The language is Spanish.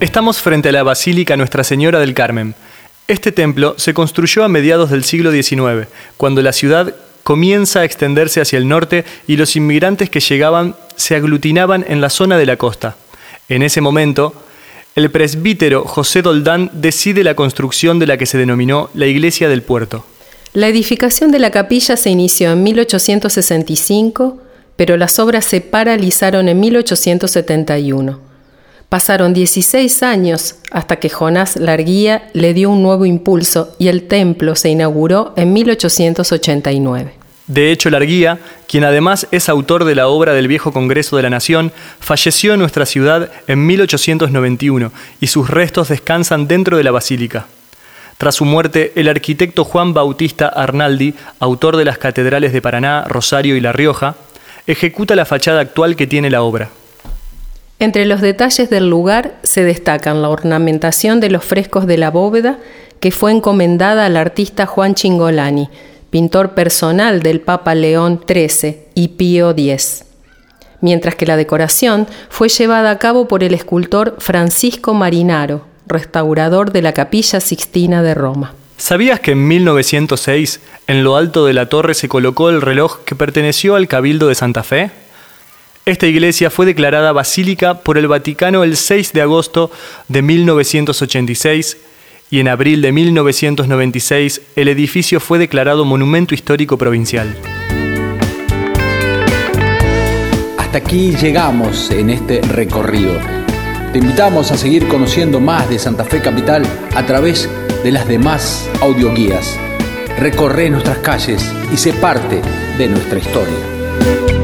Estamos frente a la Basílica Nuestra Señora del Carmen. Este templo se construyó a mediados del siglo XIX, cuando la ciudad comienza a extenderse hacia el norte y los inmigrantes que llegaban se aglutinaban en la zona de la costa. En ese momento, el presbítero José Doldán decide la construcción de la que se denominó la Iglesia del Puerto. La edificación de la capilla se inició en 1865, pero las obras se paralizaron en 1871. Pasaron 16 años hasta que Jonás Larguía le dio un nuevo impulso y el templo se inauguró en 1889. De hecho, Larguía, quien además es autor de la obra del Viejo Congreso de la Nación, falleció en nuestra ciudad en 1891 y sus restos descansan dentro de la basílica. Tras su muerte, el arquitecto Juan Bautista Arnaldi, autor de las catedrales de Paraná, Rosario y La Rioja, ejecuta la fachada actual que tiene la obra. Entre los detalles del lugar se destacan la ornamentación de los frescos de la bóveda, que fue encomendada al artista Juan Chingolani, pintor personal del Papa León XIII y Pío X, mientras que la decoración fue llevada a cabo por el escultor Francisco Marinaro, restaurador de la Capilla Sixtina de Roma. ¿Sabías que en 1906 en lo alto de la torre se colocó el reloj que perteneció al Cabildo de Santa Fe? Esta iglesia fue declarada basílica por el Vaticano el 6 de agosto de 1986 y en abril de 1996 el edificio fue declarado Monumento Histórico Provincial. Hasta aquí llegamos en este recorrido. Te invitamos a seguir conociendo más de Santa Fe Capital a través de las demás audioguías. Recorre nuestras calles y sé parte de nuestra historia.